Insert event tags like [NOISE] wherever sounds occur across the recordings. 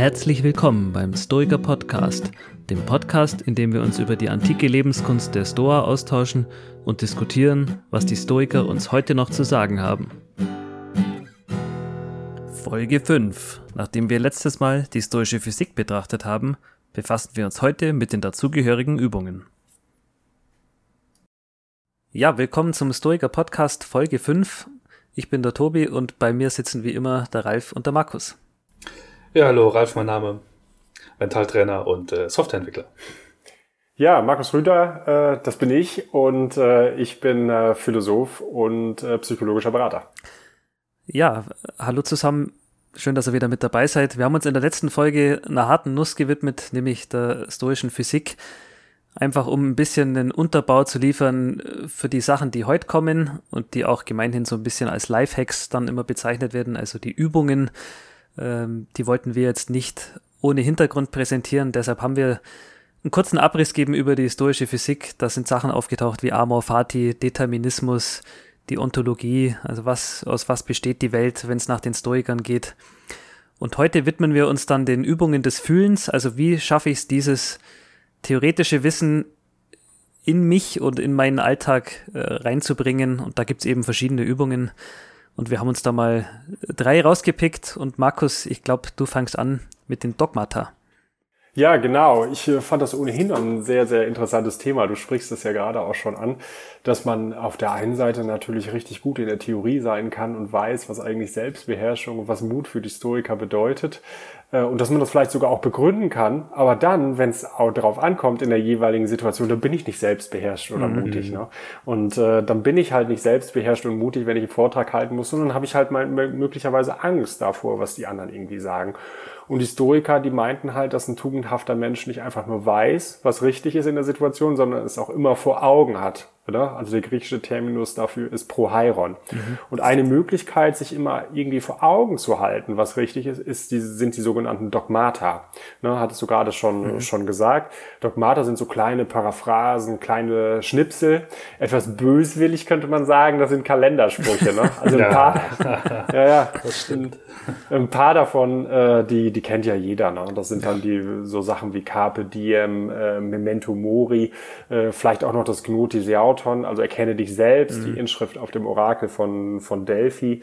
Herzlich willkommen beim Stoiker Podcast, dem Podcast, in dem wir uns über die antike Lebenskunst der Stoa austauschen und diskutieren, was die Stoiker uns heute noch zu sagen haben. Folge 5. Nachdem wir letztes Mal die stoische Physik betrachtet haben, befassen wir uns heute mit den dazugehörigen Übungen. Ja, willkommen zum Stoiker Podcast Folge 5. Ich bin der Tobi und bei mir sitzen wie immer der Ralf und der Markus. Ja, hallo, Ralf, mein Name. Mentaltrainer und äh, Softwareentwickler. Ja, Markus Rüder, äh, das bin ich und äh, ich bin äh, Philosoph und äh, psychologischer Berater. Ja, hallo zusammen. Schön, dass ihr wieder mit dabei seid. Wir haben uns in der letzten Folge einer harten Nuss gewidmet, nämlich der stoischen Physik. Einfach um ein bisschen einen Unterbau zu liefern äh, für die Sachen, die heute kommen und die auch gemeinhin so ein bisschen als Lifehacks dann immer bezeichnet werden, also die Übungen, ähm, die wollten wir jetzt nicht ohne Hintergrund präsentieren. Deshalb haben wir einen kurzen Abriss geben über die historische Physik. Da sind Sachen aufgetaucht wie Amor Fati, Determinismus, die Ontologie, also was, aus was besteht die Welt, wenn es nach den Stoikern geht. Und heute widmen wir uns dann den Übungen des Fühlens, also wie schaffe ich es, dieses theoretische Wissen in mich und in meinen Alltag äh, reinzubringen. Und da gibt es eben verschiedene Übungen. Und wir haben uns da mal drei rausgepickt. Und Markus, ich glaube, du fangst an mit den Dogmata. Ja, genau. Ich äh, fand das ohnehin ein sehr, sehr interessantes Thema. Du sprichst es ja gerade auch schon an, dass man auf der einen Seite natürlich richtig gut in der Theorie sein kann und weiß, was eigentlich Selbstbeherrschung und was Mut für die Stoiker bedeutet. Äh, und dass man das vielleicht sogar auch begründen kann. Aber dann, wenn es auch darauf ankommt in der jeweiligen Situation, dann bin ich nicht selbstbeherrscht oder mhm. mutig. Ne? Und äh, dann bin ich halt nicht selbstbeherrscht und mutig, wenn ich einen Vortrag halten muss, sondern habe ich halt mal möglicherweise Angst davor, was die anderen irgendwie sagen. Und die Stoiker, die meinten halt, dass ein tugendhafter Mensch nicht einfach nur weiß, was richtig ist in der Situation, sondern es auch immer vor Augen hat. Oder? Also der griechische Terminus dafür ist Proheiron. Mhm. Und eine Möglichkeit, sich immer irgendwie vor Augen zu halten, was richtig ist, ist die, sind die sogenannten Dogmata. Ne, hattest du gerade schon, mhm. schon gesagt. Dogmata sind so kleine Paraphrasen, kleine Schnipsel. Etwas böswillig könnte man sagen, das sind Kalendersprüche. Ne? Also ein [LAUGHS] paar, [LAUGHS] ja, ja, das stimmt. Ein paar davon, äh, die, die kennt ja jeder. Ne? Das sind dann die so Sachen wie Carpe Diem, äh, Memento Mori, äh, vielleicht auch noch das Gnoti Seaut Auton, also erkenne dich selbst, mhm. die Inschrift auf dem Orakel von, von Delphi.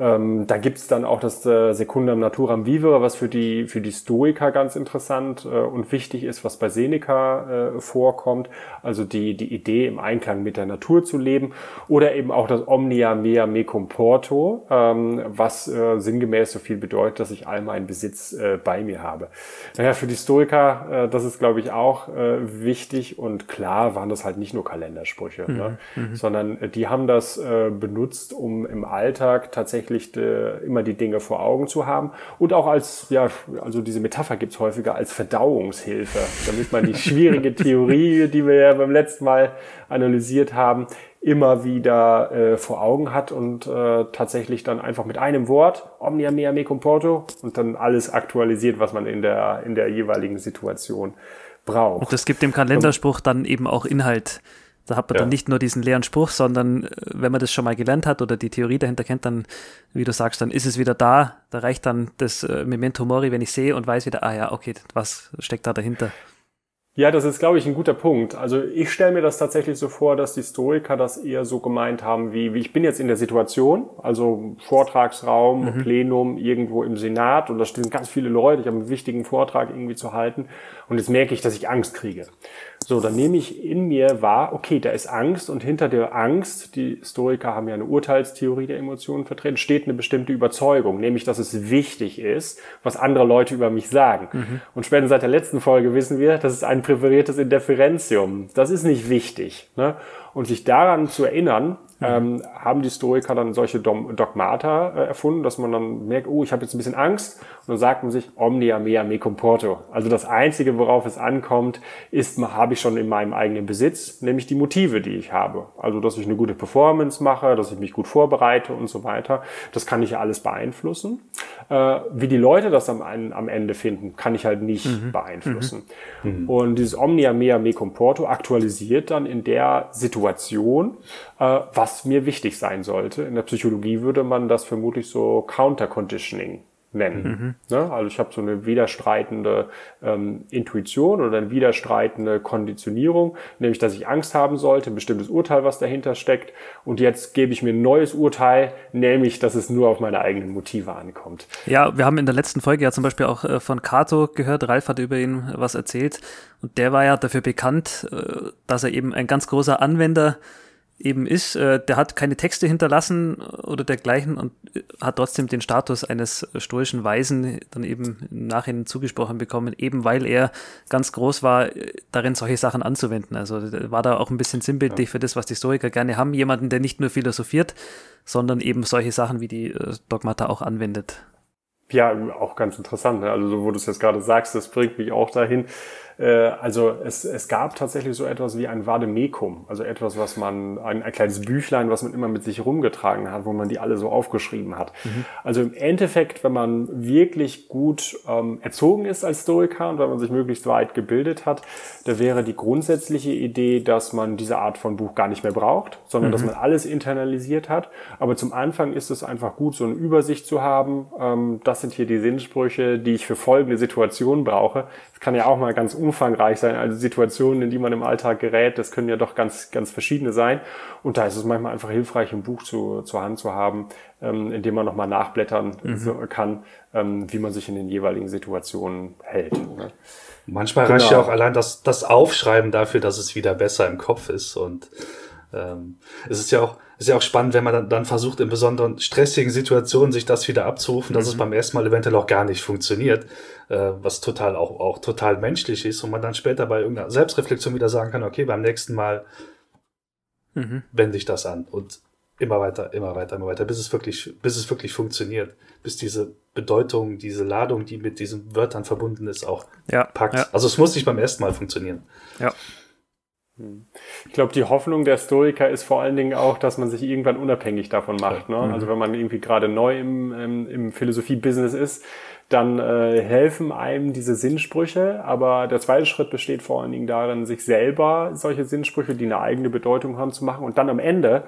Ähm, da gibt's dann auch das äh, Secundum Naturam Vivere, was für die, für die Stoiker ganz interessant äh, und wichtig ist, was bei Seneca äh, vorkommt. Also die, die Idee, im Einklang mit der Natur zu leben. Oder eben auch das Omnia mea me comporto, ähm, was äh, sinngemäß so viel bedeutet, dass ich all meinen Besitz äh, bei mir habe. Naja, für die Stoiker, äh, das ist, glaube ich, auch äh, wichtig und klar waren das halt nicht nur Kalendersprüche, mhm. ne? Mhm. sondern äh, die haben das äh, benutzt, um im Alltag tatsächlich tatsächlich äh, immer die Dinge vor Augen zu haben und auch als, ja, also diese Metapher gibt's häufiger als Verdauungshilfe, damit man die [LAUGHS] schwierige Theorie, die wir ja beim letzten Mal analysiert haben, immer wieder äh, vor Augen hat und äh, tatsächlich dann einfach mit einem Wort omnia mea me comporto und dann alles aktualisiert, was man in der in der jeweiligen Situation braucht. Und das gibt dem Kalenderspruch dann eben auch Inhalt. Da hat man ja. dann nicht nur diesen leeren Spruch, sondern äh, wenn man das schon mal gelernt hat oder die Theorie dahinter kennt, dann, wie du sagst, dann ist es wieder da. Da reicht dann das äh, Memento Mori, wenn ich sehe und weiß wieder, ah ja, okay, was steckt da dahinter? Ja, das ist, glaube ich, ein guter Punkt. Also ich stelle mir das tatsächlich so vor, dass die Stoiker das eher so gemeint haben, wie, wie ich bin jetzt in der Situation, also Vortragsraum, mhm. Plenum, irgendwo im Senat und da stehen ganz viele Leute, ich habe einen wichtigen Vortrag irgendwie zu halten und jetzt merke ich, dass ich Angst kriege. So, dann nehme ich in mir wahr, okay, da ist Angst und hinter der Angst, die Stoiker haben ja eine Urteilstheorie der Emotionen vertreten, steht eine bestimmte Überzeugung, nämlich, dass es wichtig ist, was andere Leute über mich sagen. Mhm. Und spätestens seit der letzten Folge wissen wir, das ist ein präferiertes Indifferentium. Das ist nicht wichtig. Ne? Und sich daran zu erinnern, ähm, haben die Stoiker dann solche Dogmata äh, erfunden, dass man dann merkt, oh, ich habe jetzt ein bisschen Angst. Und dann sagt man sich, omnia mea me comporto. Also das Einzige, worauf es ankommt, ist, habe ich schon in meinem eigenen Besitz, nämlich die Motive, die ich habe. Also, dass ich eine gute Performance mache, dass ich mich gut vorbereite und so weiter. Das kann ich ja alles beeinflussen. Äh, wie die Leute das am, am Ende finden, kann ich halt nicht mhm. beeinflussen. Mhm. Und dieses omnia mea me comporto aktualisiert dann in der Situation, was mir wichtig sein sollte. In der Psychologie würde man das vermutlich so Counter-Conditioning nennen. Mhm. Ne? Also ich habe so eine widerstreitende ähm, Intuition oder eine widerstreitende Konditionierung, nämlich dass ich Angst haben sollte, ein bestimmtes Urteil, was dahinter steckt. Und jetzt gebe ich mir ein neues Urteil, nämlich, dass es nur auf meine eigenen Motive ankommt. Ja, wir haben in der letzten Folge ja zum Beispiel auch äh, von Cato gehört, Ralf hat über ihn was erzählt. Und der war ja dafür bekannt, äh, dass er eben ein ganz großer Anwender eben ist, äh, der hat keine Texte hinterlassen oder dergleichen und hat trotzdem den Status eines stoischen Weisen dann eben im Nachhinein zugesprochen bekommen, eben weil er ganz groß war, darin solche Sachen anzuwenden. Also war da auch ein bisschen sinnbildlich ja. für das, was die Historiker gerne haben, jemanden, der nicht nur philosophiert, sondern eben solche Sachen wie die äh, Dogmata auch anwendet. Ja, auch ganz interessant. Ne? Also so, wo du es jetzt gerade sagst, das bringt mich auch dahin, äh, also es, es gab tatsächlich so etwas wie ein Vademekum, also etwas, was man, ein, ein kleines Büchlein, was man immer mit sich rumgetragen hat, wo man die alle so aufgeschrieben hat. Mhm. Also im Endeffekt, wenn man wirklich gut ähm, erzogen ist als Stoiker und wenn man sich möglichst weit gebildet hat, da wäre die grundsätzliche Idee, dass man diese Art von Buch gar nicht mehr braucht, sondern mhm. dass man alles internalisiert hat. Aber zum Anfang ist es einfach gut, so eine Übersicht zu haben. Ähm, das sind hier die Sinnsprüche, die ich für folgende Situationen brauche. Das kann ja auch mal ganz umfangreich sein. Also Situationen, in die man im Alltag gerät, das können ja doch ganz, ganz verschiedene sein. Und da ist es manchmal einfach hilfreich, ein Buch zu, zur Hand zu haben, ähm, in dem man nochmal nachblättern mhm. kann, ähm, wie man sich in den jeweiligen Situationen hält. Ne? Manchmal genau. reicht ja auch allein das, das Aufschreiben dafür, dass es wieder besser im Kopf ist. Und ähm, es ist ja auch, ist ja auch spannend, wenn man dann, dann versucht, in besonderen stressigen Situationen sich das wieder abzurufen, dass mhm. es beim ersten Mal eventuell auch gar nicht funktioniert, äh, was total auch, auch total menschlich ist und man dann später bei irgendeiner Selbstreflexion wieder sagen kann, okay, beim nächsten Mal mhm. wende ich das an und immer weiter, immer weiter, immer weiter, bis es wirklich, bis es wirklich funktioniert, bis diese Bedeutung, diese Ladung, die mit diesen Wörtern verbunden ist, auch ja, packt. Ja. Also es muss nicht beim ersten Mal funktionieren. Ja. Ich glaube, die Hoffnung der Stoiker ist vor allen Dingen auch, dass man sich irgendwann unabhängig davon macht. Ne? Mhm. Also wenn man irgendwie gerade neu im, im, im Philosophie-Business ist, dann äh, helfen einem diese Sinnsprüche. Aber der zweite Schritt besteht vor allen Dingen darin, sich selber solche Sinnsprüche, die eine eigene Bedeutung haben, zu machen und dann am Ende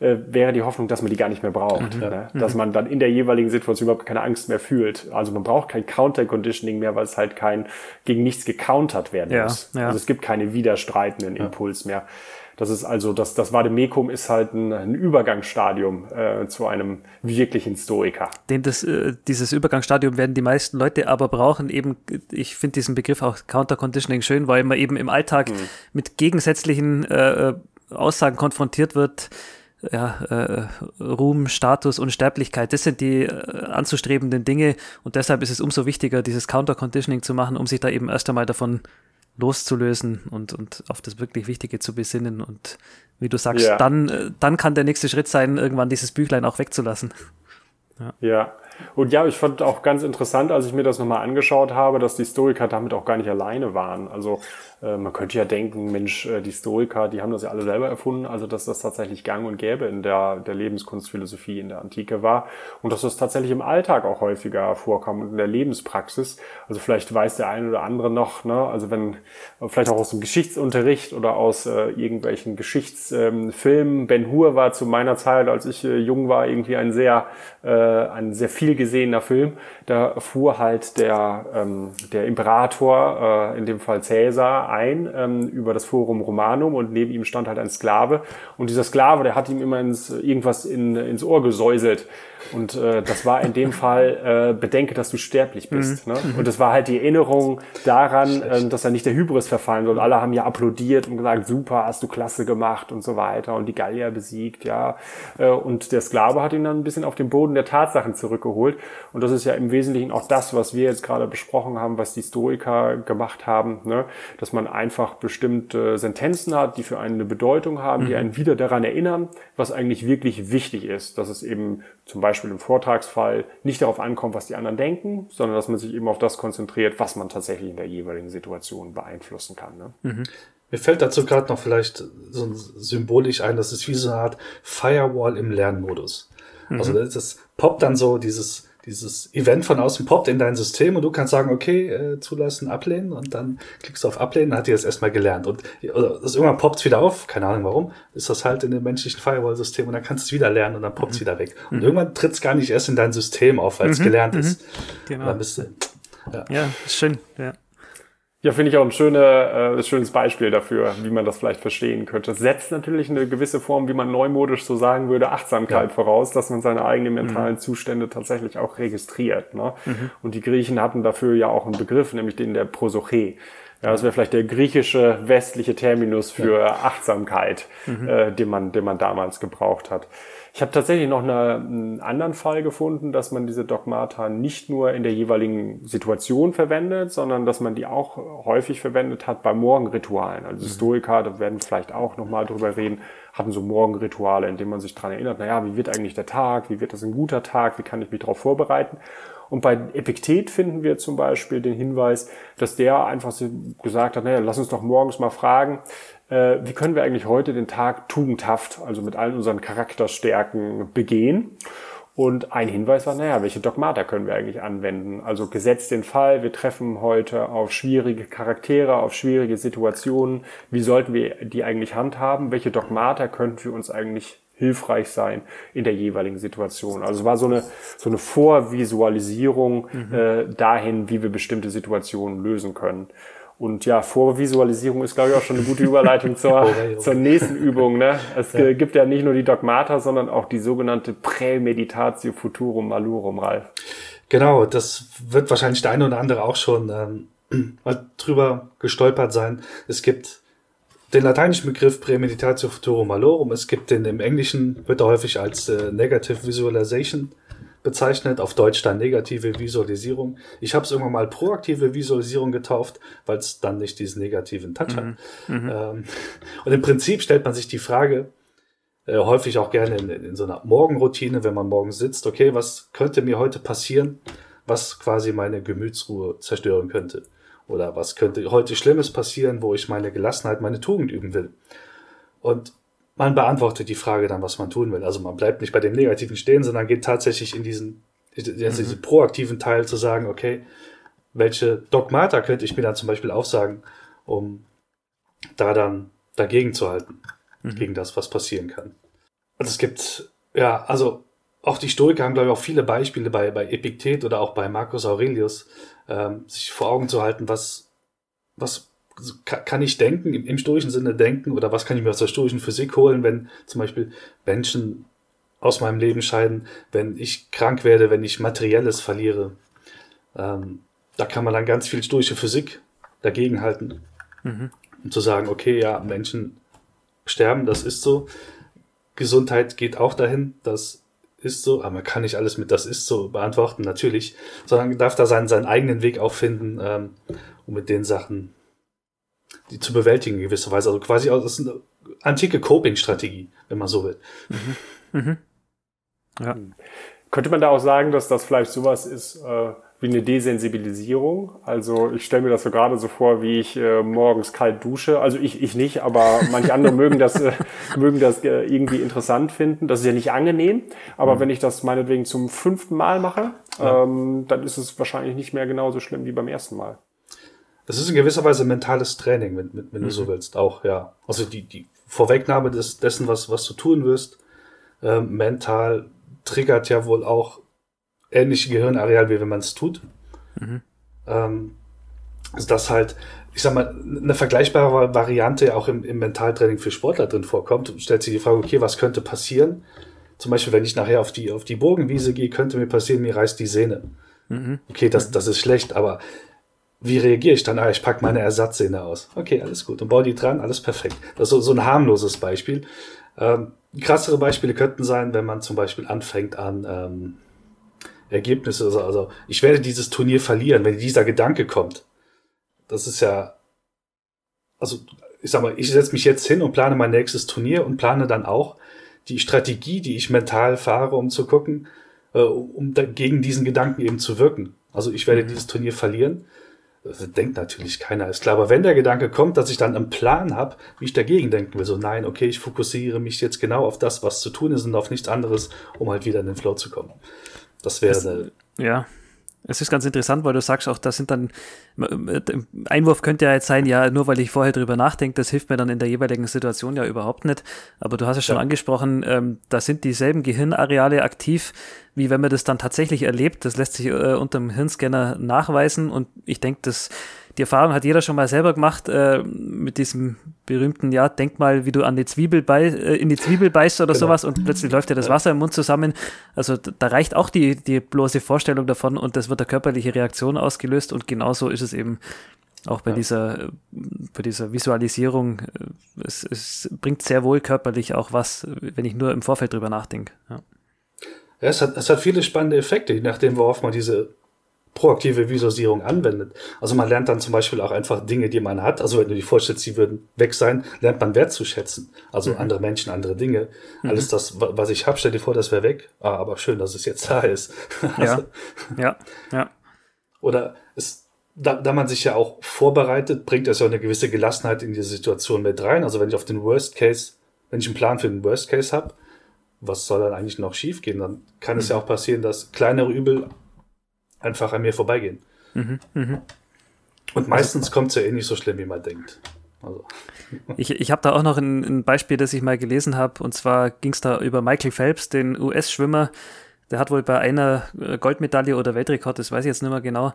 äh, wäre die Hoffnung, dass man die gar nicht mehr braucht. Mhm. Ne? Mhm. Dass man dann in der jeweiligen Situation überhaupt keine Angst mehr fühlt. Also man braucht kein Counter-Conditioning mehr, weil es halt kein gegen nichts gecountert werden ja, muss. Ja. Also es gibt keine widerstreitenden. Impuls mehr. Das ist also, das, das Vademekum ist halt ein, ein Übergangsstadium äh, zu einem wirklichen Stoiker. Den das, äh, dieses Übergangsstadium werden die meisten Leute aber brauchen. Eben, ich finde diesen Begriff auch Counter-Conditioning schön, weil man eben im Alltag mhm. mit gegensätzlichen äh, äh Aussagen konfrontiert wird, ja, äh, Ruhm, Status, Unsterblichkeit, das sind die äh, anzustrebenden Dinge und deshalb ist es umso wichtiger, dieses Counter-Conditioning zu machen, um sich da eben erst einmal davon loszulösen und, und auf das wirklich Wichtige zu besinnen und wie du sagst, ja. dann, äh, dann kann der nächste Schritt sein, irgendwann dieses Büchlein auch wegzulassen. [LAUGHS] Ja. ja. Und ja, ich fand auch ganz interessant, als ich mir das nochmal angeschaut habe, dass die Stoiker damit auch gar nicht alleine waren. Also äh, man könnte ja denken, Mensch, äh, die Stoiker, die haben das ja alle selber erfunden, also dass das tatsächlich gang und gäbe in der, der Lebenskunstphilosophie in der Antike war und dass das tatsächlich im Alltag auch häufiger vorkam und in der Lebenspraxis. Also vielleicht weiß der eine oder andere noch, ne, also wenn, vielleicht auch aus dem Geschichtsunterricht oder aus äh, irgendwelchen Geschichtsfilmen, Ben Hur war zu meiner Zeit, als ich äh, jung war, irgendwie ein sehr, äh, ein sehr viel gesehener Film. Da fuhr halt der, ähm, der Imperator, äh, in dem Fall Cäsar, ein ähm, über das Forum Romanum und neben ihm stand halt ein Sklave. Und dieser Sklave, der hat ihm immer ins, irgendwas in, ins Ohr gesäuselt. Und äh, das war in dem Fall, äh, bedenke, dass du sterblich bist. Mhm. Ne? Und das war halt die Erinnerung daran, äh, dass er nicht der Hybris verfallen soll. Alle haben ja applaudiert und gesagt, super, hast du klasse gemacht und so weiter und die Gallier besiegt, ja. Äh, und der Sklave hat ihn dann ein bisschen auf den Boden der Tatsachen zurückgeholt. Und das ist ja im Wesentlichen auch das, was wir jetzt gerade besprochen haben, was die Stoiker gemacht haben, ne? dass man einfach bestimmte Sentenzen hat, die für einen eine Bedeutung haben, die mhm. einen wieder daran erinnern, was eigentlich wirklich wichtig ist, dass es eben zum Beispiel im Vortragsfall nicht darauf ankommt, was die anderen denken, sondern dass man sich eben auf das konzentriert, was man tatsächlich in der jeweiligen Situation beeinflussen kann. Ne? Mhm. Mir fällt dazu gerade noch vielleicht so symbolisch ein, das ist wie so eine Art Firewall im Lernmodus. Mhm. Also das poppt dann so dieses dieses Event von außen poppt in dein System und du kannst sagen, okay, äh, zulassen, ablehnen und dann klickst du auf ablehnen, dann hat die das erstmal gelernt. Und oder das irgendwann poppt es wieder auf, keine Ahnung warum, ist das halt in dem menschlichen Firewall-System und dann kannst du es wieder lernen und dann poppt es mhm. wieder weg. Und mhm. irgendwann tritt es gar nicht erst in dein System auf, weil es mhm. gelernt ist. Mhm. Genau. Dann bist du, ja. ja, schön, ja. Ja, finde ich auch ein schöne, äh, schönes Beispiel dafür, wie man das vielleicht verstehen könnte. Das setzt natürlich eine gewisse Form, wie man neumodisch so sagen würde, Achtsamkeit ja. voraus, dass man seine eigenen mentalen mhm. Zustände tatsächlich auch registriert. Ne? Mhm. Und die Griechen hatten dafür ja auch einen Begriff, nämlich den der Prosoche. Ja, das wäre vielleicht der griechische westliche Terminus für ja. Achtsamkeit, mhm. äh, den man, den man damals gebraucht hat. Ich habe tatsächlich noch eine, einen anderen Fall gefunden, dass man diese Dogmata nicht nur in der jeweiligen Situation verwendet, sondern dass man die auch häufig verwendet hat bei Morgenritualen. Also mhm. Stoiker, da werden wir vielleicht auch nochmal drüber reden, hatten so Morgenrituale, in denen man sich dran erinnert, naja, wie wird eigentlich der Tag, wie wird das ein guter Tag, wie kann ich mich darauf vorbereiten. Und bei Epiktet finden wir zum Beispiel den Hinweis, dass der einfach gesagt hat, naja, lass uns doch morgens mal fragen, äh, wie können wir eigentlich heute den Tag tugendhaft, also mit allen unseren Charakterstärken begehen? Und ein Hinweis war, naja, welche Dogmata können wir eigentlich anwenden? Also gesetzt den Fall, wir treffen heute auf schwierige Charaktere, auf schwierige Situationen. Wie sollten wir die eigentlich handhaben? Welche Dogmata könnten für uns eigentlich hilfreich sein in der jeweiligen Situation? Also es war so eine, so eine Vorvisualisierung mhm. äh, dahin, wie wir bestimmte Situationen lösen können. Und ja, Vorvisualisierung ist, glaube ich, auch schon eine gute [LAUGHS] Überleitung zur, zur nächsten Übung. Ne? Es ja. gibt ja nicht nur die Dogmata, sondern auch die sogenannte Prämeditatio Futurum Malurum, Ralf. Genau, das wird wahrscheinlich der eine oder andere auch schon ähm, [CLEARS THROAT] mal drüber gestolpert sein. Es gibt den lateinischen Begriff Prämeditatio Futurum Malorum. Es gibt den im Englischen, wird er häufig als äh, Negative Visualization bezeichnet, auf Deutsch dann negative Visualisierung. Ich habe es irgendwann mal proaktive Visualisierung getauft, weil es dann nicht diesen negativen Touch mhm. hat. Mhm. Ähm, und im Prinzip stellt man sich die Frage, äh, häufig auch gerne in, in, so einer Morgenroutine, wenn man morgens sitzt, okay, was könnte mir heute passieren, was quasi meine Gemütsruhe zerstören könnte? Oder was könnte heute Schlimmes passieren, wo ich meine Gelassenheit, meine Tugend üben will? Und man beantwortet die Frage dann, was man tun will. Also man bleibt nicht bei dem Negativen stehen, sondern geht tatsächlich in diesen, mhm. diesen proaktiven Teil zu sagen, okay, welche Dogmata könnte ich mir dann zum Beispiel aufsagen, um da dann dagegen zu halten, mhm. gegen das, was passieren kann. Und es gibt, ja, also auch die Stoiker haben, glaube ich, auch viele Beispiele bei, bei Epiktet oder auch bei Marcus Aurelius, ähm, sich vor Augen zu halten, was, was kann ich denken, im, im stoischen Sinne denken, oder was kann ich mir aus der stoischen Physik holen, wenn zum Beispiel Menschen aus meinem Leben scheiden, wenn ich krank werde, wenn ich Materielles verliere. Ähm, da kann man dann ganz viel stoische Physik dagegen halten. Mhm. Um zu sagen, okay, ja, Menschen sterben, das ist so. Gesundheit geht auch dahin, das ist so, aber man kann nicht alles mit das ist so beantworten, natürlich, sondern darf da seinen, seinen eigenen Weg auch finden, ähm, um mit den Sachen die zu bewältigen in gewisser Weise. Also quasi ist eine antike Coping-Strategie, wenn man so will. Mhm. Mhm. Ja. Könnte man da auch sagen, dass das vielleicht sowas ist äh, wie eine Desensibilisierung? Also ich stelle mir das so gerade so vor, wie ich äh, morgens kalt dusche. Also ich, ich nicht, aber manche andere [LAUGHS] mögen das, äh, mögen das äh, irgendwie interessant finden. Das ist ja nicht angenehm, aber mhm. wenn ich das meinetwegen zum fünften Mal mache, ja. ähm, dann ist es wahrscheinlich nicht mehr genauso schlimm wie beim ersten Mal. Das ist in gewisser Weise mentales Training, wenn, wenn, wenn mhm. du so mhm. willst, auch, ja. Also die, die Vorwegnahme des, dessen, was, was du tun wirst, äh, mental triggert ja wohl auch ähnliche Gehirnareal, wie wenn man es tut. Mhm. Ähm, also das halt, ich sag mal, eine vergleichbare Variante auch im, im Mentaltraining für Sportler drin vorkommt. Du stellst dir die Frage, okay, was könnte passieren? Zum Beispiel, wenn ich nachher auf die, auf die Bogenwiese gehe, könnte mir passieren, mir reißt die Sehne. Mhm. Okay, das, das ist schlecht, aber wie reagiere ich dann? Ah, ich packe meine Ersatzsehne aus. Okay, alles gut. Und baue die dran, alles perfekt. Das ist so, so ein harmloses Beispiel. Ähm, krassere Beispiele könnten sein, wenn man zum Beispiel anfängt an ähm, Ergebnisse, also, ich werde dieses Turnier verlieren, wenn dieser Gedanke kommt. Das ist ja, also ich sag mal, ich setze mich jetzt hin und plane mein nächstes Turnier und plane dann auch die Strategie, die ich mental fahre, um zu gucken, äh, um gegen diesen Gedanken eben zu wirken. Also ich werde mhm. dieses Turnier verlieren das denkt natürlich keiner, ist klar. Aber wenn der Gedanke kommt, dass ich dann einen Plan habe, wie ich dagegen denken will, so nein, okay, ich fokussiere mich jetzt genau auf das, was zu tun ist und auf nichts anderes, um halt wieder in den Flow zu kommen. Das wäre eine Ja, es ist ganz interessant, weil du sagst auch, das sind dann, Einwurf könnte ja jetzt sein, ja, nur weil ich vorher drüber nachdenke, das hilft mir dann in der jeweiligen Situation ja überhaupt nicht. Aber du hast es schon ja. angesprochen, ähm, da sind dieselben Gehirnareale aktiv, wie wenn man das dann tatsächlich erlebt. Das lässt sich äh, unter dem Hirnscanner nachweisen und ich denke, das die Erfahrung hat jeder schon mal selber gemacht äh, mit diesem berühmten, ja, denk mal, wie du an die Zwiebel bei, äh, in die Zwiebel beißt oder genau. sowas und plötzlich läuft dir das Wasser im Mund zusammen. Also da reicht auch die, die bloße Vorstellung davon und das wird eine körperliche Reaktion ausgelöst und genauso ist es eben auch bei ja. dieser, bei dieser Visualisierung. Es, es bringt sehr wohl körperlich auch was, wenn ich nur im Vorfeld drüber nachdenke. Ja. Ja, es hat, es hat viele spannende Effekte, je nachdem, worauf man diese proaktive Visualisierung anwendet. Also man lernt dann zum Beispiel auch einfach Dinge, die man hat. Also wenn du dir vorstellst, sie würden weg sein, lernt man wertzuschätzen. Also mhm. andere Menschen, andere Dinge. Mhm. Alles das, was ich habe, stell dir vor, das wäre weg. Ah, aber schön, dass es jetzt da ist. [LAUGHS] also, ja, ja, ja. Oder es, da, da man sich ja auch vorbereitet, bringt es ja eine gewisse Gelassenheit in diese Situation mit rein. Also wenn ich auf den Worst Case, wenn ich einen Plan für den Worst Case habe, was soll dann eigentlich noch schiefgehen? Dann kann mhm. es ja auch passieren, dass kleinere Übel einfach an mir vorbeigehen. Mhm, mh. Und meistens kommt es ja eh nicht so schlimm, wie man denkt. Also. [LAUGHS] Ich, ich habe da auch noch ein, ein, Beispiel, das ich mal gelesen habe. Und zwar ging es da über Michael Phelps, den US-Schwimmer. Der hat wohl bei einer äh, Goldmedaille oder Weltrekord, das weiß ich jetzt nicht mehr genau,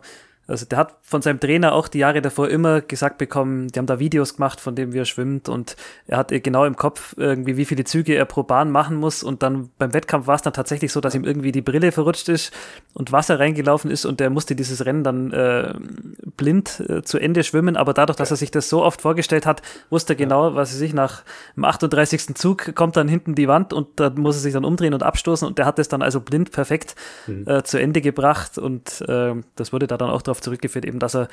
also der hat von seinem Trainer auch die Jahre davor immer gesagt bekommen, die haben da Videos gemacht, von dem wie er schwimmt und er hat genau im Kopf irgendwie, wie viele Züge er pro Bahn machen muss und dann beim Wettkampf war es dann tatsächlich so, dass ihm irgendwie die Brille verrutscht ist und Wasser reingelaufen ist und er musste dieses Rennen dann äh, blind äh, zu Ende schwimmen, aber dadurch, dass er sich das so oft vorgestellt hat, wusste er genau, was er sich nach dem 38. Zug kommt dann hinten die Wand und da muss er sich dann umdrehen und abstoßen und der hat es dann also blind perfekt mhm. äh, zu Ende gebracht und äh, das wurde da dann auch darauf zurückgeführt, eben, dass er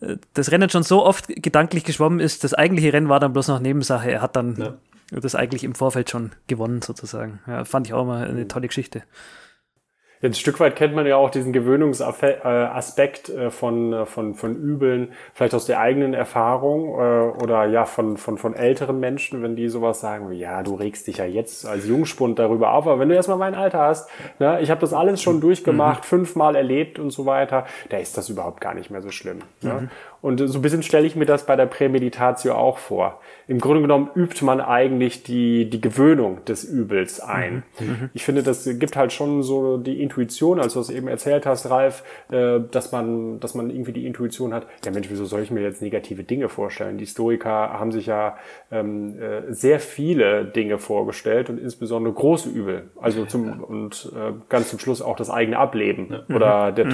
äh, das Rennen schon so oft gedanklich geschwommen ist. Das eigentliche Rennen war dann bloß noch Nebensache. Er hat dann ja. das eigentlich im Vorfeld schon gewonnen, sozusagen. Ja, fand ich auch mal eine tolle Geschichte. Ein Stück weit kennt man ja auch diesen Gewöhnungsaspekt äh, von, äh, von, von Übeln, vielleicht aus der eigenen Erfahrung äh, oder ja von, von, von älteren Menschen, wenn die sowas sagen, wie, ja, du regst dich ja jetzt als Jungspund darüber auf, aber wenn du erstmal mein Alter hast, ne, ich habe das alles schon durchgemacht, mhm. fünfmal erlebt und so weiter, da ist das überhaupt gar nicht mehr so schlimm. Ne? Mhm. Und so ein bisschen stelle ich mir das bei der Prämeditatio auch vor. Im Grunde genommen übt man eigentlich die, die Gewöhnung des Übels ein. Mhm. mhm. Ich finde, das gibt halt schon so die Intuition, als du es eben erzählt hast, Ralf, äh, dass man, dass man irgendwie die Intuition hat, ja Mensch, wieso soll ich mir jetzt negative Dinge vorstellen? Die Stoiker haben sich ja ähm, äh, sehr viele Dinge vorgestellt und insbesondere große Übel. Also zum, und äh, ganz zum Schluss auch das eigene Ableben oder der mhm.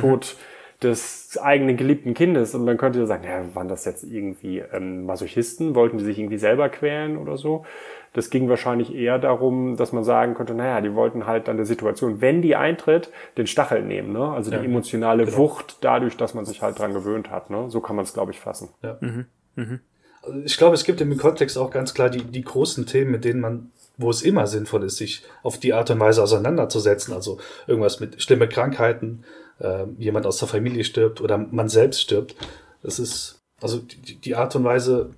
Des eigenen geliebten Kindes. Und man könnte ja sagen, ja, waren das jetzt irgendwie ähm, Masochisten? Wollten die sich irgendwie selber quälen oder so? Das ging wahrscheinlich eher darum, dass man sagen könnte, naja, die wollten halt dann der Situation, wenn die eintritt, den Stachel nehmen. Ne? Also die ja, emotionale genau. Wucht dadurch, dass man sich halt dran gewöhnt hat. Ne? So kann man es, glaube ich, fassen. Ja. Mhm. Mhm. Also ich glaube, es gibt im Kontext auch ganz klar die, die großen Themen, mit denen man wo es immer sinnvoll ist, sich auf die Art und Weise auseinanderzusetzen. Also irgendwas mit schlimme Krankheiten, äh, jemand aus der Familie stirbt oder man selbst stirbt. Das ist, also die, die Art und Weise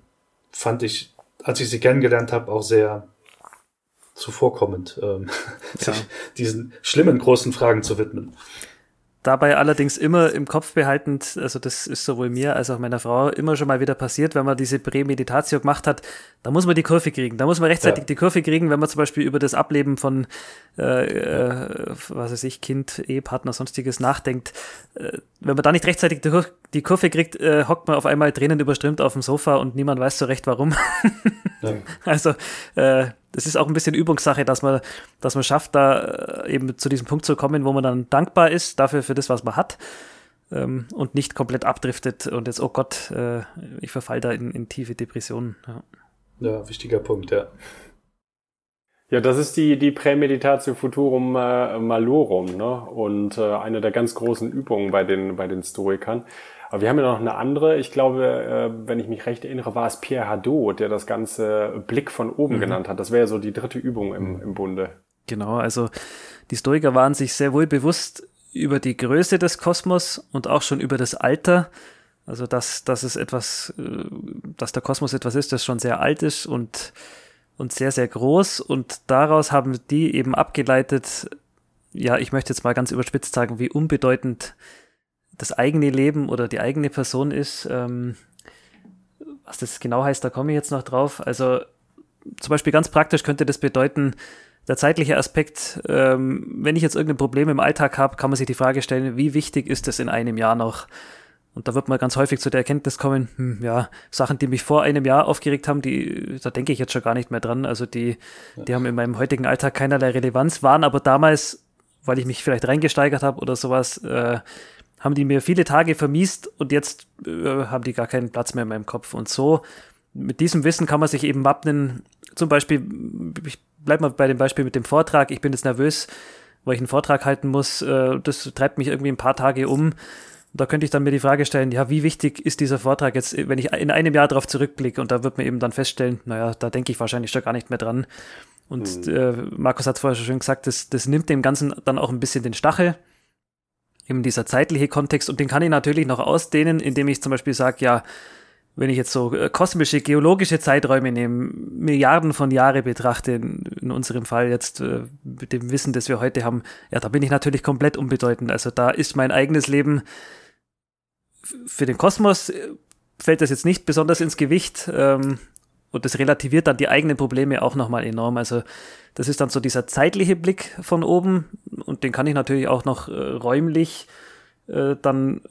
fand ich, als ich sie kennengelernt habe, auch sehr zuvorkommend, ähm, ja. sich [LAUGHS] diesen schlimmen großen Fragen zu widmen. Dabei allerdings immer im Kopf behaltend, also das ist sowohl mir als auch meiner Frau immer schon mal wieder passiert, wenn man diese Prämeditatio gemacht hat, da muss man die Kurve kriegen. Da muss man rechtzeitig ja. die Kurve kriegen, wenn man zum Beispiel über das Ableben von, äh, äh, was weiß ich, Kind, Ehepartner, sonstiges nachdenkt. Äh, wenn man da nicht rechtzeitig die, die Kurve kriegt, äh, hockt man auf einmal Tränen überströmt auf dem Sofa und niemand weiß so recht warum. [LAUGHS] Ja. Also äh, das ist auch ein bisschen Übungssache, dass man, dass man schafft, da äh, eben zu diesem Punkt zu kommen, wo man dann dankbar ist dafür für das, was man hat ähm, und nicht komplett abdriftet und jetzt, oh Gott, äh, ich verfall da in, in tiefe Depressionen. Ja. ja, wichtiger Punkt, ja. Ja, das ist die, die Prämeditatio Futurum äh, Malorum, ne? Und äh, eine der ganz großen Übungen bei den, bei den Stoikern. Aber wir haben ja noch eine andere. Ich glaube, äh, wenn ich mich recht erinnere, war es Pierre Hadot, der das ganze Blick von oben mhm. genannt hat. Das wäre so die dritte Übung im, im Bunde. Genau, also die Stoiker waren sich sehr wohl bewusst über die Größe des Kosmos und auch schon über das Alter. Also dass, dass es etwas, äh, dass der Kosmos etwas ist, das schon sehr alt ist und, und sehr, sehr groß. Und daraus haben die eben abgeleitet, ja, ich möchte jetzt mal ganz überspitzt sagen, wie unbedeutend das eigene Leben oder die eigene Person ist. Ähm, was das genau heißt, da komme ich jetzt noch drauf. Also zum Beispiel ganz praktisch könnte das bedeuten, der zeitliche Aspekt, ähm, wenn ich jetzt irgendein Problem im Alltag habe, kann man sich die Frage stellen, wie wichtig ist es in einem Jahr noch? Und da wird man ganz häufig zu der Erkenntnis kommen, hm, ja, Sachen, die mich vor einem Jahr aufgeregt haben, die, da denke ich jetzt schon gar nicht mehr dran. Also die, die haben in meinem heutigen Alltag keinerlei Relevanz, waren aber damals, weil ich mich vielleicht reingesteigert habe oder sowas, äh, haben die mir viele Tage vermiest und jetzt äh, haben die gar keinen Platz mehr in meinem Kopf. Und so, mit diesem Wissen kann man sich eben wappnen. Zum Beispiel, ich bleib mal bei dem Beispiel mit dem Vortrag. Ich bin jetzt nervös, weil ich einen Vortrag halten muss. Äh, das treibt mich irgendwie ein paar Tage um da könnte ich dann mir die Frage stellen, ja, wie wichtig ist dieser Vortrag jetzt, wenn ich in einem Jahr darauf zurückblicke und da wird mir eben dann feststellen, naja, da denke ich wahrscheinlich schon gar nicht mehr dran. Und mhm. äh, Markus hat es vorher schon schön gesagt, das, das nimmt dem Ganzen dann auch ein bisschen den Stachel, eben dieser zeitliche Kontext und den kann ich natürlich noch ausdehnen, indem ich zum Beispiel sage, ja, wenn ich jetzt so äh, kosmische, geologische Zeiträume nehme, Milliarden von Jahre betrachte, in, unserem Fall jetzt äh, mit dem Wissen, das wir heute haben, ja, da bin ich natürlich komplett unbedeutend. Also da ist mein eigenes Leben für den Kosmos äh, fällt das jetzt nicht besonders ins Gewicht ähm, und das relativiert dann die eigenen Probleme auch nochmal enorm. Also das ist dann so dieser zeitliche Blick von oben und den kann ich natürlich auch noch äh, räumlich äh, dann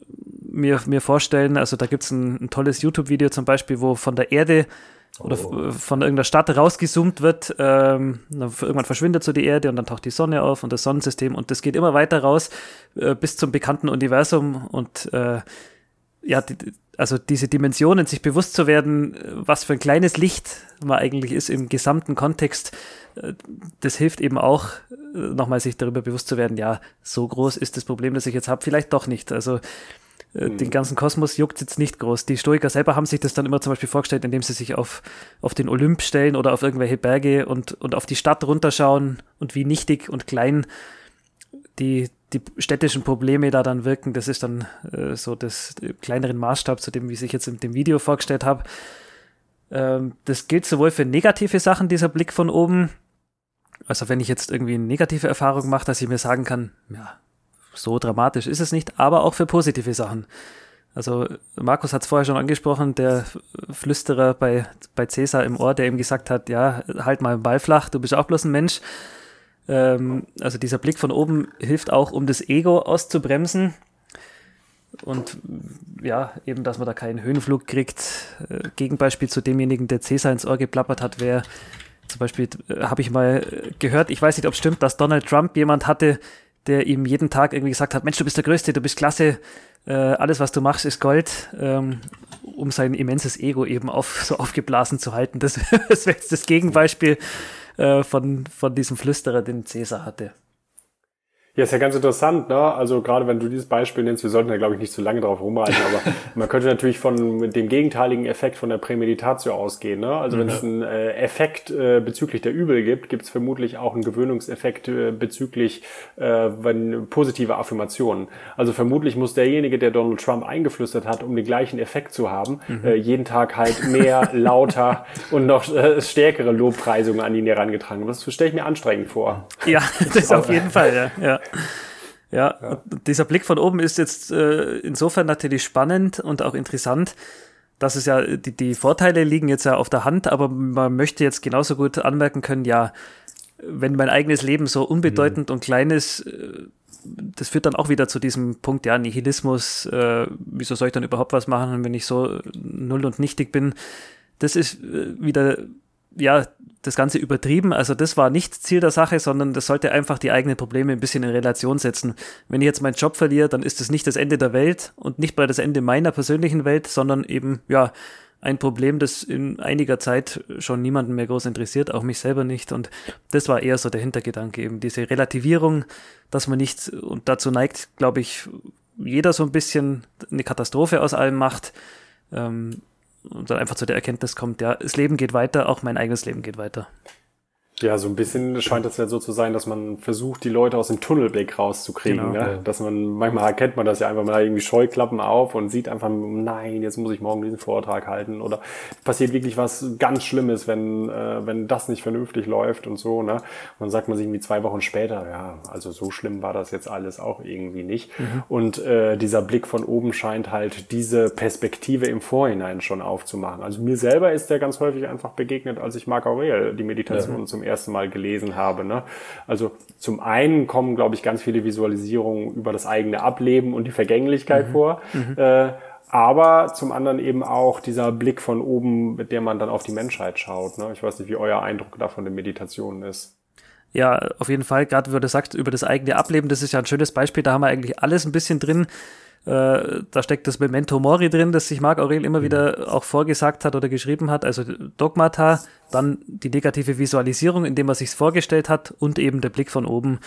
mir, mir vorstellen. Also da gibt's ein, ein tolles YouTube-Video zum Beispiel, wo von der Erde oder oh. von irgendeiner Stadt rausgezoomt wird. Ähm, irgendwann verschwindet so die Erde und dann taucht die Sonne auf und das Sonnensystem und das geht immer weiter raus äh, bis zum bekannten Universum und äh, ja, die, also diese Dimensionen, sich bewusst zu werden, was für ein kleines Licht man eigentlich ist im gesamten Kontext, äh, das hilft eben auch, äh, nochmal sich darüber bewusst zu werden, ja, so groß ist das Problem, das ich jetzt habe, vielleicht doch nicht. Also mhm. den ganzen Kosmos juckt jetzt nicht groß. Die Stoiker selber haben sich das dann immer zum Beispiel vorgestellt, indem sie sich auf, auf den Olymp stellen oder auf irgendwelche Berge und, und auf die Stadt runterschauen und wie nichtig und klein die, die städtischen Probleme da dann wirken. Das ist dann äh, so das äh, kleineren Maßstab zu dem, wie ich jetzt in dem Video vorgestellt habe. Ähm, das gilt sowohl für negative Sachen, dieser Blick von oben. Also wenn ich jetzt irgendwie eine negative Erfahrung mache, dass ich mir sagen kann, ja, so dramatisch ist es nicht, aber auch für positive Sachen. Also Markus hat es vorher schon angesprochen, der Flüsterer bei, bei Cäsar im Ohr, der ihm gesagt hat, ja, halt mal den Ball flach, du bist auch bloß ein Mensch. Ähm, also dieser Blick von oben hilft auch, um das Ego auszubremsen. Und ja, eben, dass man da keinen Höhenflug kriegt. Äh, Gegenbeispiel zu demjenigen, der Cäsar ins Ohr geplappert hat, wäre zum Beispiel, äh, habe ich mal gehört, ich weiß nicht, ob es stimmt, dass Donald Trump jemand hatte, der ihm jeden Tag irgendwie gesagt hat, Mensch, du bist der Größte, du bist klasse, äh, alles, was du machst, ist Gold, ähm, um sein immenses Ego eben auf, so aufgeblasen zu halten. Das, [LAUGHS] das wäre jetzt das Gegenbeispiel äh, von, von diesem Flüsterer, den Cäsar hatte. Ja, ist ja ganz interessant, ne? Also gerade wenn du dieses Beispiel nennst, wir sollten ja, glaube ich, nicht zu lange drauf rumreiten, aber [LAUGHS] man könnte natürlich von dem gegenteiligen Effekt von der Prämeditatio ausgehen. Ne? Also wenn es einen äh, Effekt äh, bezüglich der Übel gibt, gibt es vermutlich auch einen Gewöhnungseffekt äh, bezüglich äh, wenn, positive Affirmationen. Also vermutlich muss derjenige, der Donald Trump eingeflüstert hat, um den gleichen Effekt zu haben, mhm. äh, jeden Tag halt mehr, [LAUGHS] lauter und noch äh, stärkere Lobpreisungen an ihn herangetragen. Das stelle ich mir anstrengend vor. Ja, [LAUGHS] das auf jeden Fall, ja. ja. Ja, ja. dieser Blick von oben ist jetzt äh, insofern natürlich spannend und auch interessant, dass es ja, die, die Vorteile liegen jetzt ja auf der Hand, aber man möchte jetzt genauso gut anmerken können, ja, wenn mein eigenes Leben so unbedeutend mhm. und klein ist, äh, das führt dann auch wieder zu diesem Punkt, ja, Nihilismus, äh, wieso soll ich dann überhaupt was machen, wenn ich so null und nichtig bin? Das ist äh, wieder ja, das Ganze übertrieben. Also das war nicht Ziel der Sache, sondern das sollte einfach die eigenen Probleme ein bisschen in Relation setzen. Wenn ich jetzt meinen Job verliere, dann ist das nicht das Ende der Welt und nicht bei das Ende meiner persönlichen Welt, sondern eben, ja, ein Problem, das in einiger Zeit schon niemanden mehr groß interessiert, auch mich selber nicht. Und das war eher so der Hintergedanke, eben diese Relativierung, dass man nicht, und dazu neigt, glaube ich, jeder so ein bisschen eine Katastrophe aus allem macht. Ähm, und dann einfach zu der Erkenntnis kommt, ja, das Leben geht weiter, auch mein eigenes Leben geht weiter. Ja, so ein bisschen scheint es ja so zu sein, dass man versucht, die Leute aus dem Tunnelblick rauszukriegen. Genau, ne? Dass man, manchmal erkennt man das ja einfach mal irgendwie Scheuklappen auf und sieht einfach, nein, jetzt muss ich morgen diesen Vortrag halten. Oder passiert wirklich was ganz Schlimmes, wenn, äh, wenn das nicht vernünftig läuft und so. Ne? Und dann sagt man sich irgendwie zwei Wochen später, ja, also so schlimm war das jetzt alles auch irgendwie nicht. Mhm. Und äh, dieser Blick von oben scheint halt diese Perspektive im Vorhinein schon aufzumachen. Also mir selber ist der ganz häufig einfach begegnet, als ich Marc Aurel die Meditation ja. zum ersten Mal gelesen habe. Ne? Also zum einen kommen, glaube ich, ganz viele Visualisierungen über das eigene Ableben und die Vergänglichkeit mhm. vor. Mhm. Äh, aber zum anderen eben auch dieser Blick von oben, mit dem man dann auf die Menschheit schaut. Ne? Ich weiß nicht, wie euer Eindruck da von den Meditationen ist. Ja, auf jeden Fall, gerade wie du sagst, über das eigene Ableben, das ist ja ein schönes Beispiel, da haben wir eigentlich alles ein bisschen drin. Äh, da steckt das Memento Mori drin, das sich Marc Aurel immer mhm. wieder auch vorgesagt hat oder geschrieben hat, also Dogmata, dann die negative Visualisierung, indem er sich's vorgestellt hat und eben der Blick von oben.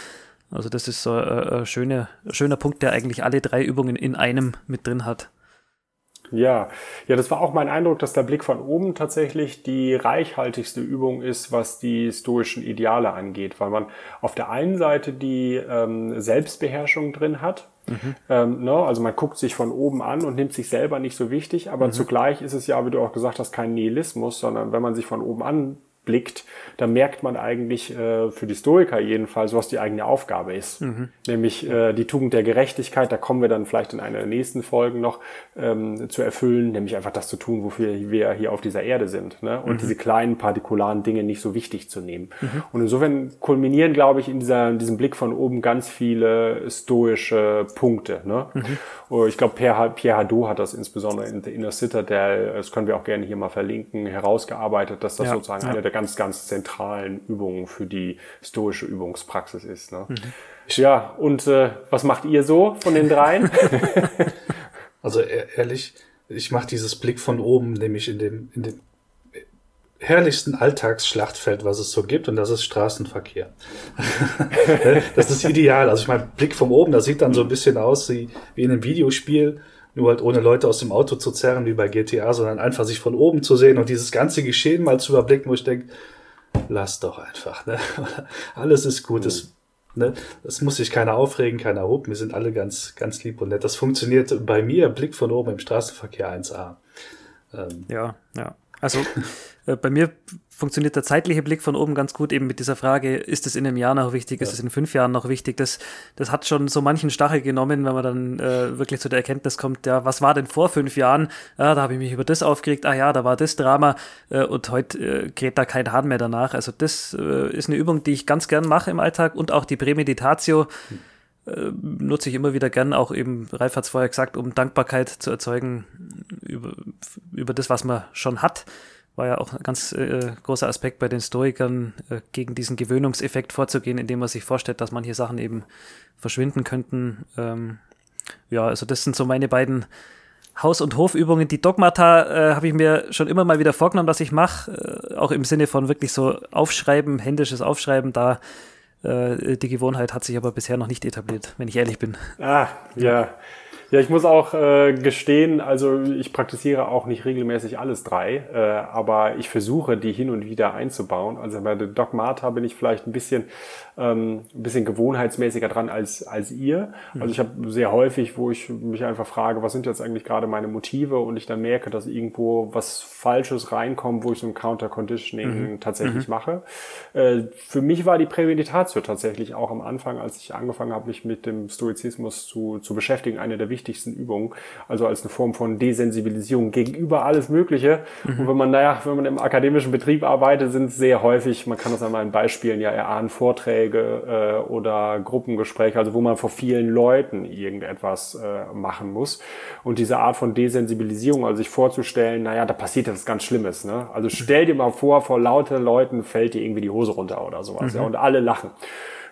Also das ist so ein, ein schöner, schöner Punkt, der eigentlich alle drei Übungen in einem mit drin hat. Ja, ja, das war auch mein Eindruck, dass der Blick von oben tatsächlich die reichhaltigste Übung ist, was die stoischen Ideale angeht, weil man auf der einen Seite die ähm, Selbstbeherrschung drin hat, Mhm. Ähm, ne? Also man guckt sich von oben an und nimmt sich selber nicht so wichtig, aber mhm. zugleich ist es ja, wie du auch gesagt hast, kein Nihilismus, sondern wenn man sich von oben an blickt, da merkt man eigentlich äh, für die Stoiker jedenfalls, was die eigene Aufgabe ist. Mhm. Nämlich äh, die Tugend der Gerechtigkeit, da kommen wir dann vielleicht in einer der nächsten Folgen noch ähm, zu erfüllen, nämlich einfach das zu tun, wofür wir hier auf dieser Erde sind. Ne? Und mhm. diese kleinen partikularen Dinge nicht so wichtig zu nehmen. Mhm. Und insofern kulminieren, glaube ich, in, dieser, in diesem Blick von oben ganz viele stoische Punkte. Ne? Mhm. Oh, ich glaube, Pierre, Pierre Hadot hat das insbesondere in The Inner Citadel, das können wir auch gerne hier mal verlinken, herausgearbeitet, dass das ja, sozusagen ja. eine der ganz, ganz zentralen Übungen für die stoische Übungspraxis ist. Ne? Mhm. Ja, und äh, was macht ihr so von den dreien? [LAUGHS] also e-, ehrlich, ich mache dieses Blick von oben, nämlich in dem, in dem herrlichsten Alltagsschlachtfeld, was es so gibt, und das ist Straßenverkehr. [LAUGHS] das ist ideal. Also ich meine, Blick von oben, das sieht dann so ein bisschen aus wie, wie in einem Videospiel, nur halt ohne Leute aus dem Auto zu zerren wie bei GTA, sondern einfach sich von oben zu sehen und dieses ganze Geschehen mal zu überblicken, wo ich denke, lass doch einfach. Ne? [LAUGHS] Alles ist gut. Es, ne? Es muss sich keiner aufregen, keiner hupen. Wir sind alle ganz, ganz lieb und nett. Das funktioniert bei mir, Blick von oben im Straßenverkehr 1A. Ähm, ja, ja. Also äh, bei mir funktioniert der zeitliche Blick von oben ganz gut eben mit dieser Frage, ist es in einem Jahr noch wichtig, ja. ist es in fünf Jahren noch wichtig? Das, das hat schon so manchen Stachel genommen, wenn man dann äh, wirklich zu der Erkenntnis kommt, ja, was war denn vor fünf Jahren? Ja, da habe ich mich über das aufgeregt, ah ja, da war das Drama äh, und heute äh, kräht da kein Hahn mehr danach. Also das äh, ist eine Übung, die ich ganz gern mache im Alltag und auch die Prämeditatio. Hm nutze ich immer wieder gern, auch eben, Ralf hat es vorher gesagt, um Dankbarkeit zu erzeugen über, über das, was man schon hat war ja auch ein ganz äh, großer Aspekt bei den Stoikern, äh, gegen diesen Gewöhnungseffekt vorzugehen, indem man sich vorstellt, dass manche Sachen eben verschwinden könnten. Ähm, ja, also das sind so meine beiden Haus- und Hofübungen. Die Dogmata äh, habe ich mir schon immer mal wieder vorgenommen, dass ich mache, äh, auch im Sinne von wirklich so Aufschreiben, händisches Aufschreiben, da äh, die Gewohnheit hat sich aber bisher noch nicht etabliert, wenn ich ehrlich bin. Ah, ja. Ja, ich muss auch äh, gestehen, also ich praktiziere auch nicht regelmäßig alles drei, äh, aber ich versuche, die hin und wieder einzubauen. Also bei der Dogmata bin ich vielleicht ein bisschen ähm, ein bisschen gewohnheitsmäßiger dran als, als ihr. Also ich habe sehr häufig, wo ich mich einfach frage, was sind jetzt eigentlich gerade meine Motive und ich dann merke, dass irgendwo was Falsches reinkommt, wo ich so ein Counter-Conditioning mhm. tatsächlich mhm. mache. Äh, für mich war die Prämeditatio tatsächlich auch am Anfang, als ich angefangen habe, mich mit dem Stoizismus zu, zu beschäftigen, eine der wichtigsten Übungen. Also als eine Form von Desensibilisierung gegenüber alles Mögliche. Mhm. Und wenn man, naja, wenn man im akademischen Betrieb arbeitet, sind sehr häufig, man kann das an meinen Beispielen ja erahnen, Vorträge, Vorträge äh, oder Gruppengespräche, also wo man vor vielen Leuten irgendetwas äh, machen muss. Und diese Art von Desensibilisierung, also sich vorzustellen, naja, da passiert etwas ganz Schlimmes. Ne? Also stell dir mal vor, vor lauter Leuten fällt dir irgendwie die Hose runter oder sowas. Mhm. Ja, und alle lachen.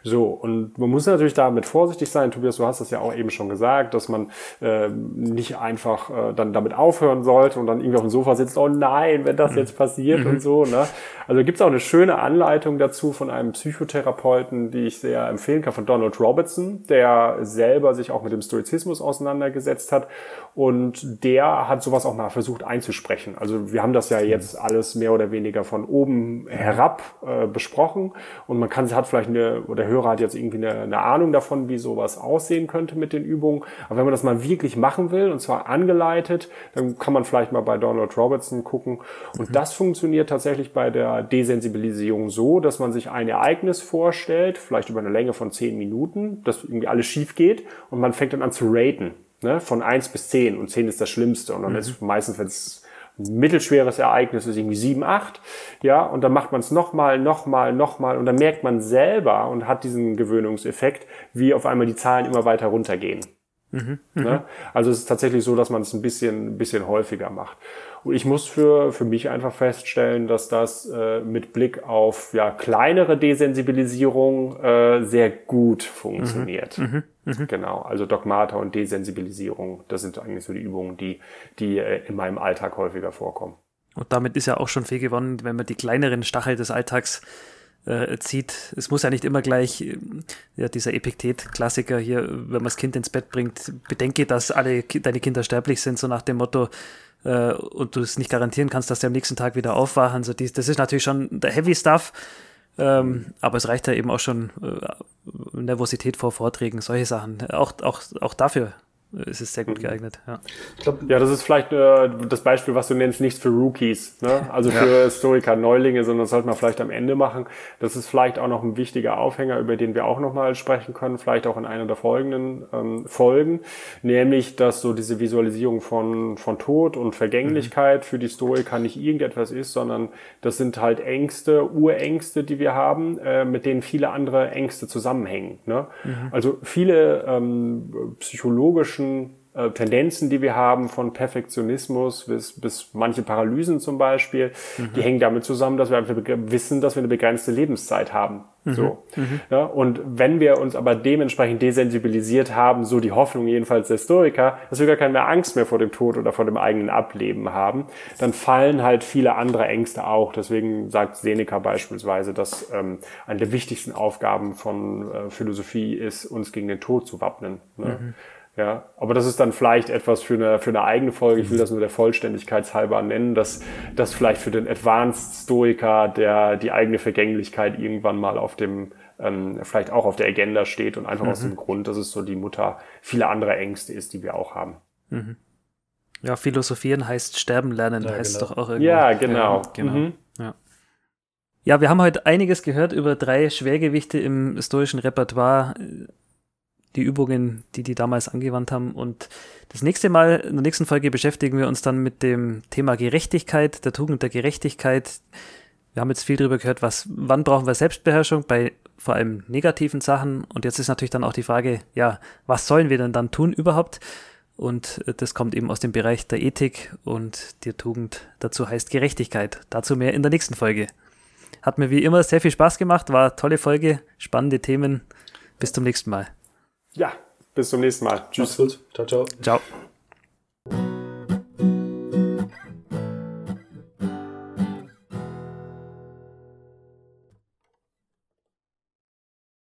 So, und man muss natürlich damit vorsichtig sein. Tobias, du hast das ja auch eben schon gesagt, dass man äh, nicht einfach äh, dann damit aufhören sollte und dann irgendwie auf dem Sofa sitzt, oh nein, wenn das mhm. jetzt passiert mhm. und so. Ne? Also gibt es auch eine schöne Anleitung dazu von einem Psychotherapeuten, die ich sehr empfehlen kann, von Donald Robertson, der selber sich auch mit dem Stoizismus auseinandergesetzt hat. Und der hat sowas auch mal versucht einzusprechen. Also wir haben das ja jetzt alles mehr oder weniger von oben herab äh, besprochen. Und man kann, hat vielleicht eine, oder der Hörer hat jetzt irgendwie eine, eine Ahnung davon, wie sowas aussehen könnte mit den Übungen. Aber wenn man das mal wirklich machen will, und zwar angeleitet, dann kann man vielleicht mal bei Donald Robertson gucken. Und mhm. das funktioniert tatsächlich bei der Desensibilisierung so, dass man sich ein Ereignis vorstellt, vielleicht über eine Länge von zehn Minuten, dass irgendwie alles schief geht und man fängt dann an zu raten. Ne, von eins bis zehn und zehn ist das Schlimmste. Und dann mhm. ist meistens, wenn es mittelschweres Ereignis ist, irgendwie sieben, acht, ja, und dann macht man es nochmal, nochmal, nochmal und dann merkt man selber und hat diesen Gewöhnungseffekt, wie auf einmal die Zahlen immer weiter runtergehen. Mhm, ne? Mhm. Also es ist tatsächlich so, dass man es ein bisschen, ein bisschen häufiger macht. Und ich muss für, für mich einfach feststellen, dass das äh, mit Blick auf ja, kleinere Desensibilisierung äh, sehr gut funktioniert. Mhm, mh, mh. Genau, also Dogmata und Desensibilisierung, das sind eigentlich so die Übungen, die, die äh, in meinem Alltag häufiger vorkommen. Und damit ist ja auch schon viel gewonnen, wenn man die kleineren Stachel des Alltags äh, zieht. Es muss ja nicht immer gleich, äh, ja, dieser Epiktet-Klassiker hier, wenn man das Kind ins Bett bringt, bedenke, dass alle deine Kinder sterblich sind, so nach dem Motto, äh, und du es nicht garantieren kannst, dass sie am nächsten Tag wieder aufwachen. So dies, das ist natürlich schon der Heavy Stuff, ähm, aber es reicht ja eben auch schon äh, Nervosität vor Vorträgen, solche Sachen. Auch, auch, auch dafür ist es sehr gut mhm. geeignet. Ja, ich glaub, ja das ist vielleicht äh, das Beispiel, was du nennst, nichts für Rookies, ne? also für ja. Historiker, Neulinge, sondern das sollte man vielleicht am Ende machen. Das ist vielleicht auch noch ein wichtiger Aufhänger, über den wir auch nochmal sprechen können, vielleicht auch in einer der folgenden ähm, Folgen, nämlich, dass so diese Visualisierung von, von Tod und Vergänglichkeit mhm. für die Historiker nicht irgendetwas ist, sondern das sind halt Ängste, Urängste, die wir haben, äh, mit denen viele andere Ängste zusammenhängen. Ne? Mhm. Also viele ähm, psychologische psychologischen äh, Tendenzen, die wir haben, von Perfektionismus bis, bis manche Paralysen zum Beispiel, mhm. die hängen damit zusammen, dass wir einfach wissen, dass wir eine begrenzte Lebenszeit haben. Mhm. So. Mhm. Ja, und wenn wir uns aber dementsprechend desensibilisiert haben, so die Hoffnung jedenfalls der Historiker, dass wir gar keine Angst mehr vor dem Tod oder vor dem eigenen Ableben haben, dann fallen halt viele andere Ängste auch. Deswegen sagt Seneca beispielsweise, dass ähm, eine der wichtigsten Aufgaben von äh, Philosophie ist, uns gegen den Tod zu wappnen. Ne? Mhm. Ja, aber das ist dann vielleicht etwas für eine, für eine eigene Folge. Ich will das nur der Vollständigkeit halber nennen, dass das vielleicht für den Advanced Stoiker, der die eigene Vergänglichkeit irgendwann mal auf dem, ähm, vielleicht auch auf der Agenda steht und einfach mhm. aus dem Grund, dass es so die Mutter vieler anderer Ängste ist, die wir auch haben. Mhm. Ja, philosophieren heißt sterben lernen, ja, heißt genau. doch auch irgendwie. Ja, genau. Ja, genau. Mhm. Ja. ja, wir haben heute einiges gehört über drei Schwergewichte im stoischen Repertoire die Übungen, die die damals angewandt haben. Und das nächste Mal, in der nächsten Folge beschäftigen wir uns dann mit dem Thema Gerechtigkeit, der Tugend der Gerechtigkeit. Wir haben jetzt viel darüber gehört, was, wann brauchen wir Selbstbeherrschung bei vor allem negativen Sachen. Und jetzt ist natürlich dann auch die Frage, ja, was sollen wir denn dann tun überhaupt? Und äh, das kommt eben aus dem Bereich der Ethik und die Tugend dazu heißt Gerechtigkeit. Dazu mehr in der nächsten Folge. Hat mir wie immer sehr viel Spaß gemacht, war tolle Folge, spannende Themen. Bis zum nächsten Mal. Ja, bis zum nächsten Mal. Tschüss. Ciao, ciao. Ciao.